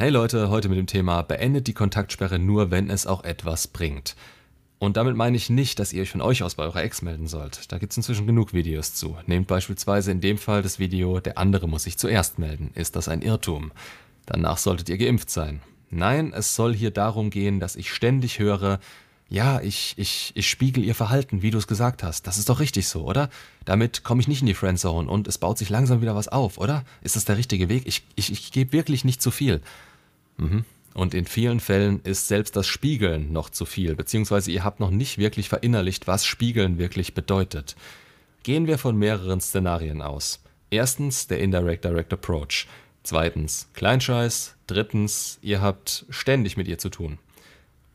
Hey Leute, heute mit dem Thema beendet die Kontaktsperre nur, wenn es auch etwas bringt. Und damit meine ich nicht, dass ihr euch von euch aus bei eurer Ex melden sollt. Da gibt es inzwischen genug Videos zu. Nehmt beispielsweise in dem Fall das Video, der andere muss sich zuerst melden. Ist das ein Irrtum? Danach solltet ihr geimpft sein. Nein, es soll hier darum gehen, dass ich ständig höre, ja, ich, ich, ich spiegel ihr Verhalten, wie du es gesagt hast. Das ist doch richtig so, oder? Damit komme ich nicht in die Friendzone und es baut sich langsam wieder was auf, oder? Ist das der richtige Weg? Ich, ich, ich gebe wirklich nicht zu viel. Mhm. Und in vielen Fällen ist selbst das Spiegeln noch zu viel, beziehungsweise ihr habt noch nicht wirklich verinnerlicht, was Spiegeln wirklich bedeutet. Gehen wir von mehreren Szenarien aus. Erstens der Indirect Direct Approach. Zweitens Kleinscheiß. Drittens, ihr habt ständig mit ihr zu tun.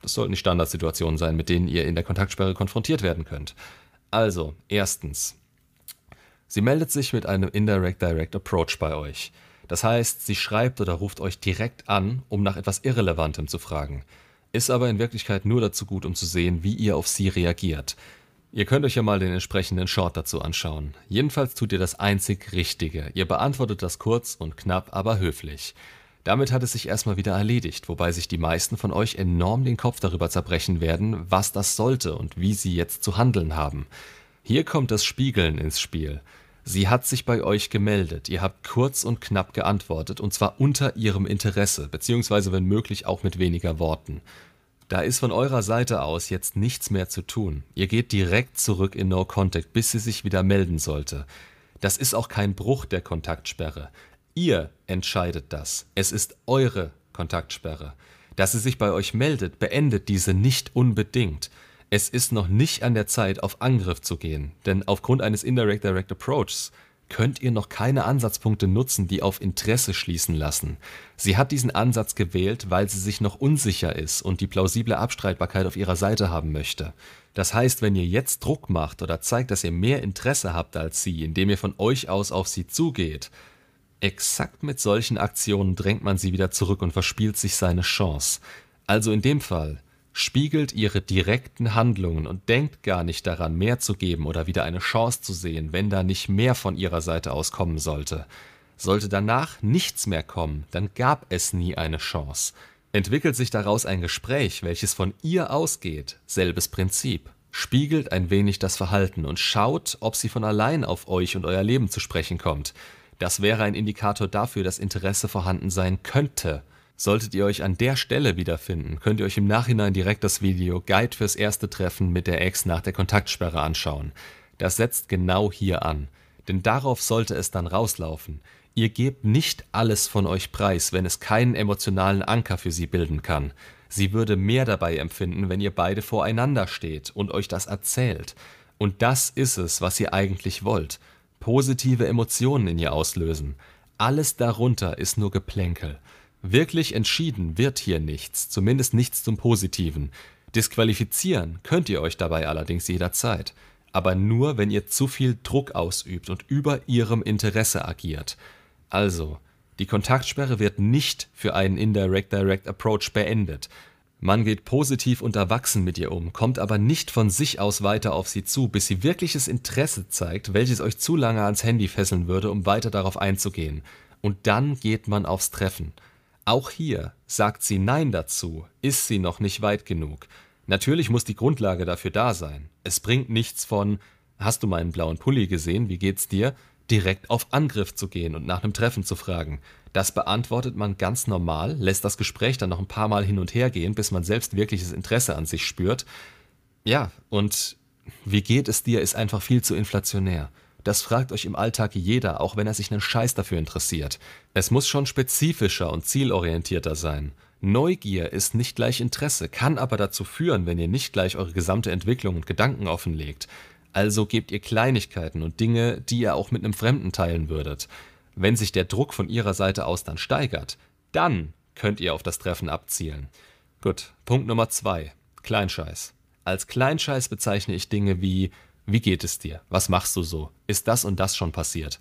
Das sollten die Standardsituationen sein, mit denen ihr in der Kontaktsperre konfrontiert werden könnt. Also, erstens. Sie meldet sich mit einem Indirect Direct Approach bei euch. Das heißt, sie schreibt oder ruft euch direkt an, um nach etwas Irrelevantem zu fragen. Ist aber in Wirklichkeit nur dazu gut, um zu sehen, wie ihr auf sie reagiert. Ihr könnt euch ja mal den entsprechenden Short dazu anschauen. Jedenfalls tut ihr das einzig Richtige. Ihr beantwortet das kurz und knapp, aber höflich. Damit hat es sich erstmal wieder erledigt, wobei sich die meisten von euch enorm den Kopf darüber zerbrechen werden, was das sollte und wie sie jetzt zu handeln haben. Hier kommt das Spiegeln ins Spiel. Sie hat sich bei euch gemeldet, ihr habt kurz und knapp geantwortet, und zwar unter ihrem Interesse, beziehungsweise wenn möglich auch mit weniger Worten. Da ist von eurer Seite aus jetzt nichts mehr zu tun. Ihr geht direkt zurück in No Contact, bis sie sich wieder melden sollte. Das ist auch kein Bruch der Kontaktsperre. Ihr entscheidet das. Es ist eure Kontaktsperre. Dass sie sich bei euch meldet, beendet diese nicht unbedingt. Es ist noch nicht an der Zeit, auf Angriff zu gehen, denn aufgrund eines Indirect Direct Approaches könnt ihr noch keine Ansatzpunkte nutzen, die auf Interesse schließen lassen. Sie hat diesen Ansatz gewählt, weil sie sich noch unsicher ist und die plausible Abstreitbarkeit auf ihrer Seite haben möchte. Das heißt, wenn ihr jetzt Druck macht oder zeigt, dass ihr mehr Interesse habt als sie, indem ihr von euch aus auf sie zugeht, Exakt mit solchen Aktionen drängt man sie wieder zurück und verspielt sich seine Chance. Also in dem Fall spiegelt ihre direkten Handlungen und denkt gar nicht daran, mehr zu geben oder wieder eine Chance zu sehen, wenn da nicht mehr von ihrer Seite aus kommen sollte. Sollte danach nichts mehr kommen, dann gab es nie eine Chance. Entwickelt sich daraus ein Gespräch, welches von ihr ausgeht, selbes Prinzip. Spiegelt ein wenig das Verhalten und schaut, ob sie von allein auf euch und euer Leben zu sprechen kommt. Das wäre ein Indikator dafür, dass Interesse vorhanden sein könnte. Solltet ihr euch an der Stelle wiederfinden, könnt ihr euch im Nachhinein direkt das Video Guide fürs erste Treffen mit der Ex nach der Kontaktsperre anschauen. Das setzt genau hier an. Denn darauf sollte es dann rauslaufen. Ihr gebt nicht alles von euch preis, wenn es keinen emotionalen Anker für sie bilden kann. Sie würde mehr dabei empfinden, wenn ihr beide voreinander steht und euch das erzählt. Und das ist es, was ihr eigentlich wollt positive Emotionen in ihr auslösen. Alles darunter ist nur Geplänkel. Wirklich entschieden wird hier nichts, zumindest nichts zum Positiven. Disqualifizieren könnt ihr euch dabei allerdings jederzeit, aber nur, wenn ihr zu viel Druck ausübt und über ihrem Interesse agiert. Also, die Kontaktsperre wird nicht für einen Indirect Direct Approach beendet, man geht positiv und erwachsen mit ihr um, kommt aber nicht von sich aus weiter auf sie zu, bis sie wirkliches Interesse zeigt, welches euch zu lange ans Handy fesseln würde, um weiter darauf einzugehen. Und dann geht man aufs Treffen. Auch hier sagt sie Nein dazu, ist sie noch nicht weit genug. Natürlich muss die Grundlage dafür da sein. Es bringt nichts von Hast du meinen blauen Pulli gesehen, wie geht's dir? direkt auf Angriff zu gehen und nach einem Treffen zu fragen. Das beantwortet man ganz normal, lässt das Gespräch dann noch ein paar Mal hin und her gehen, bis man selbst wirkliches Interesse an sich spürt. Ja, und wie geht es dir, ist einfach viel zu inflationär. Das fragt euch im Alltag jeder, auch wenn er sich einen Scheiß dafür interessiert. Es muss schon spezifischer und zielorientierter sein. Neugier ist nicht gleich Interesse, kann aber dazu führen, wenn ihr nicht gleich eure gesamte Entwicklung und Gedanken offenlegt. Also gebt ihr Kleinigkeiten und Dinge, die ihr auch mit einem Fremden teilen würdet. Wenn sich der Druck von ihrer Seite aus dann steigert, dann könnt ihr auf das Treffen abzielen. Gut, Punkt Nummer zwei. Kleinscheiß. Als Kleinscheiß bezeichne ich Dinge wie wie geht es dir? Was machst du so? Ist das und das schon passiert?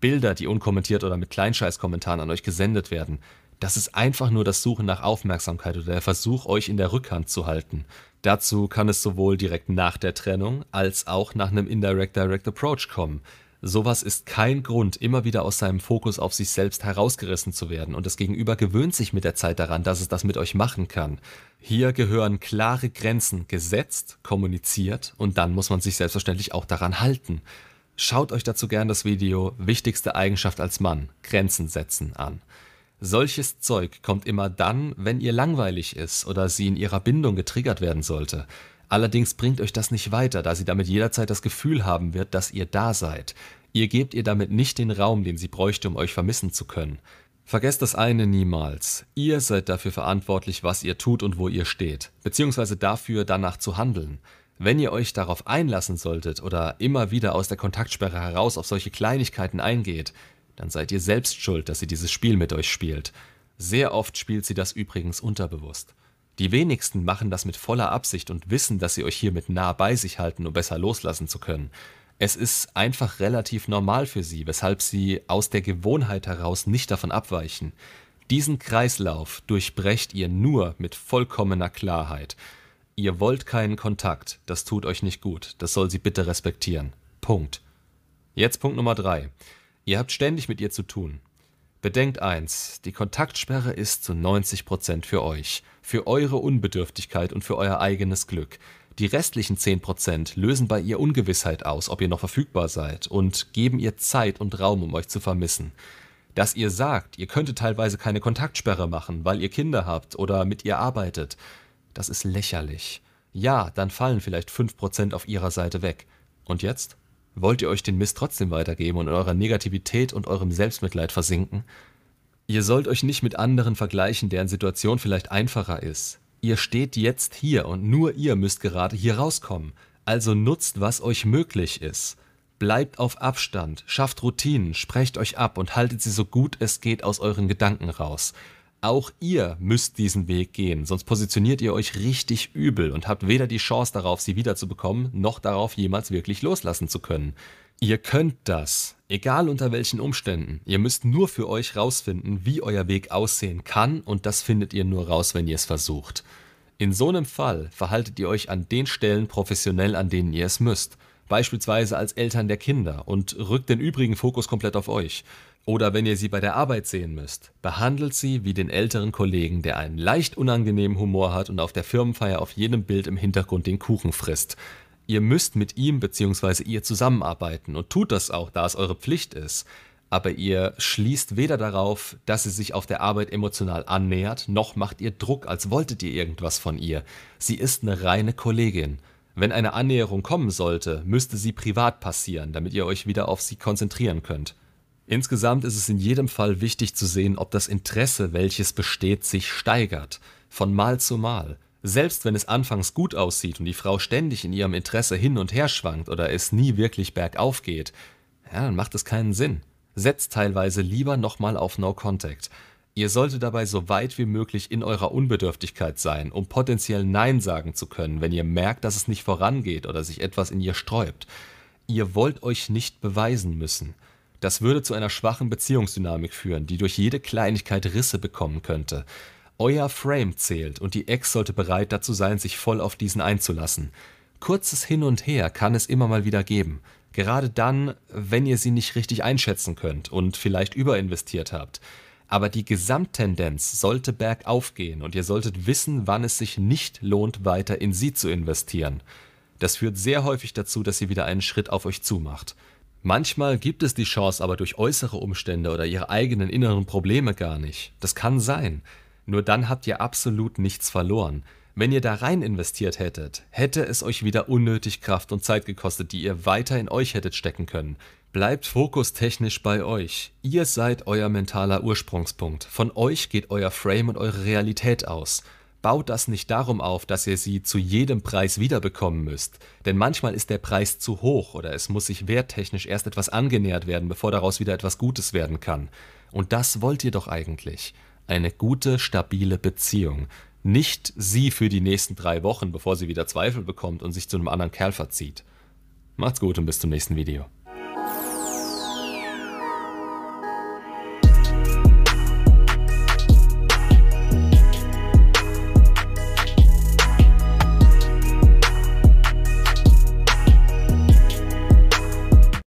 Bilder, die unkommentiert oder mit Kleinscheiß-Kommentaren an euch gesendet werden. Das ist einfach nur das Suchen nach Aufmerksamkeit oder der Versuch, euch in der Rückhand zu halten. Dazu kann es sowohl direkt nach der Trennung als auch nach einem Indirect Direct Approach kommen. Sowas ist kein Grund, immer wieder aus seinem Fokus auf sich selbst herausgerissen zu werden, und das Gegenüber gewöhnt sich mit der Zeit daran, dass es das mit euch machen kann. Hier gehören klare Grenzen gesetzt, kommuniziert, und dann muss man sich selbstverständlich auch daran halten. Schaut euch dazu gern das Video Wichtigste Eigenschaft als Mann, Grenzen setzen an. Solches Zeug kommt immer dann, wenn ihr langweilig ist oder sie in ihrer Bindung getriggert werden sollte. Allerdings bringt euch das nicht weiter, da sie damit jederzeit das Gefühl haben wird, dass ihr da seid. Ihr gebt ihr damit nicht den Raum, den sie bräuchte, um euch vermissen zu können. Vergesst das eine niemals. Ihr seid dafür verantwortlich, was ihr tut und wo ihr steht, beziehungsweise dafür, danach zu handeln. Wenn ihr euch darauf einlassen solltet oder immer wieder aus der Kontaktsperre heraus auf solche Kleinigkeiten eingeht, dann seid ihr selbst schuld, dass sie dieses Spiel mit euch spielt. Sehr oft spielt sie das übrigens unterbewusst. Die wenigsten machen das mit voller Absicht und wissen, dass sie euch hiermit nah bei sich halten, um besser loslassen zu können. Es ist einfach relativ normal für sie, weshalb sie aus der Gewohnheit heraus nicht davon abweichen. Diesen Kreislauf durchbrecht ihr nur mit vollkommener Klarheit. Ihr wollt keinen Kontakt, das tut euch nicht gut, das soll sie bitte respektieren. Punkt. Jetzt Punkt Nummer drei. Ihr habt ständig mit ihr zu tun. Bedenkt eins, die Kontaktsperre ist zu 90% für euch, für eure Unbedürftigkeit und für euer eigenes Glück. Die restlichen 10% lösen bei ihr Ungewissheit aus, ob ihr noch verfügbar seid und geben ihr Zeit und Raum, um euch zu vermissen. Dass ihr sagt, ihr könntet teilweise keine Kontaktsperre machen, weil ihr Kinder habt oder mit ihr arbeitet, das ist lächerlich. Ja, dann fallen vielleicht 5% auf ihrer Seite weg. Und jetzt? Wollt ihr euch den Mist trotzdem weitergeben und in eurer Negativität und eurem Selbstmitleid versinken? Ihr sollt euch nicht mit anderen vergleichen, deren Situation vielleicht einfacher ist. Ihr steht jetzt hier und nur ihr müsst gerade hier rauskommen. Also nutzt, was euch möglich ist. Bleibt auf Abstand, schafft Routinen, sprecht euch ab und haltet sie so gut es geht aus euren Gedanken raus. Auch ihr müsst diesen Weg gehen, sonst positioniert ihr euch richtig übel und habt weder die Chance darauf, sie wiederzubekommen, noch darauf, jemals wirklich loslassen zu können. Ihr könnt das, egal unter welchen Umständen. Ihr müsst nur für euch rausfinden, wie euer Weg aussehen kann, und das findet ihr nur raus, wenn ihr es versucht. In so einem Fall verhaltet ihr euch an den Stellen professionell, an denen ihr es müsst beispielsweise als Eltern der Kinder, und rückt den übrigen Fokus komplett auf euch. Oder wenn ihr sie bei der Arbeit sehen müsst, behandelt sie wie den älteren Kollegen, der einen leicht unangenehmen Humor hat und auf der Firmenfeier auf jedem Bild im Hintergrund den Kuchen frisst. Ihr müsst mit ihm bzw. ihr zusammenarbeiten und tut das auch, da es eure Pflicht ist. Aber ihr schließt weder darauf, dass sie sich auf der Arbeit emotional annähert, noch macht ihr Druck, als wolltet ihr irgendwas von ihr. Sie ist eine reine Kollegin. Wenn eine Annäherung kommen sollte, müsste sie privat passieren, damit ihr euch wieder auf sie konzentrieren könnt. Insgesamt ist es in jedem Fall wichtig zu sehen, ob das Interesse, welches besteht, sich steigert, von Mal zu Mal. Selbst wenn es anfangs gut aussieht und die Frau ständig in ihrem Interesse hin und her schwankt oder es nie wirklich bergauf geht, ja, dann macht es keinen Sinn. Setzt teilweise lieber nochmal auf No Contact. Ihr solltet dabei so weit wie möglich in eurer Unbedürftigkeit sein, um potenziell Nein sagen zu können, wenn ihr merkt, dass es nicht vorangeht oder sich etwas in ihr sträubt. Ihr wollt euch nicht beweisen müssen. Das würde zu einer schwachen Beziehungsdynamik führen, die durch jede Kleinigkeit Risse bekommen könnte. Euer Frame zählt und die Ex sollte bereit dazu sein, sich voll auf diesen einzulassen. Kurzes Hin und Her kann es immer mal wieder geben. Gerade dann, wenn ihr sie nicht richtig einschätzen könnt und vielleicht überinvestiert habt aber die Gesamttendenz sollte bergauf gehen und ihr solltet wissen, wann es sich nicht lohnt, weiter in sie zu investieren. Das führt sehr häufig dazu, dass sie wieder einen Schritt auf euch zumacht. Manchmal gibt es die Chance aber durch äußere Umstände oder ihre eigenen inneren Probleme gar nicht. Das kann sein. Nur dann habt ihr absolut nichts verloren. Wenn ihr da rein investiert hättet, hätte es euch wieder unnötig Kraft und Zeit gekostet, die ihr weiter in euch hättet stecken können. Bleibt fokustechnisch bei euch. Ihr seid euer mentaler Ursprungspunkt. Von euch geht euer Frame und eure Realität aus. Baut das nicht darum auf, dass ihr sie zu jedem Preis wiederbekommen müsst. Denn manchmal ist der Preis zu hoch oder es muss sich werttechnisch erst etwas angenähert werden, bevor daraus wieder etwas Gutes werden kann. Und das wollt ihr doch eigentlich. Eine gute, stabile Beziehung. Nicht sie für die nächsten drei Wochen, bevor sie wieder Zweifel bekommt und sich zu einem anderen Kerl verzieht. Macht's gut und bis zum nächsten Video.